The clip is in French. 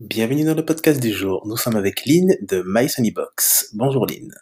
Bienvenue dans le podcast du jour. Nous sommes avec Lynn de MySunnyBox. Bonjour Lynn.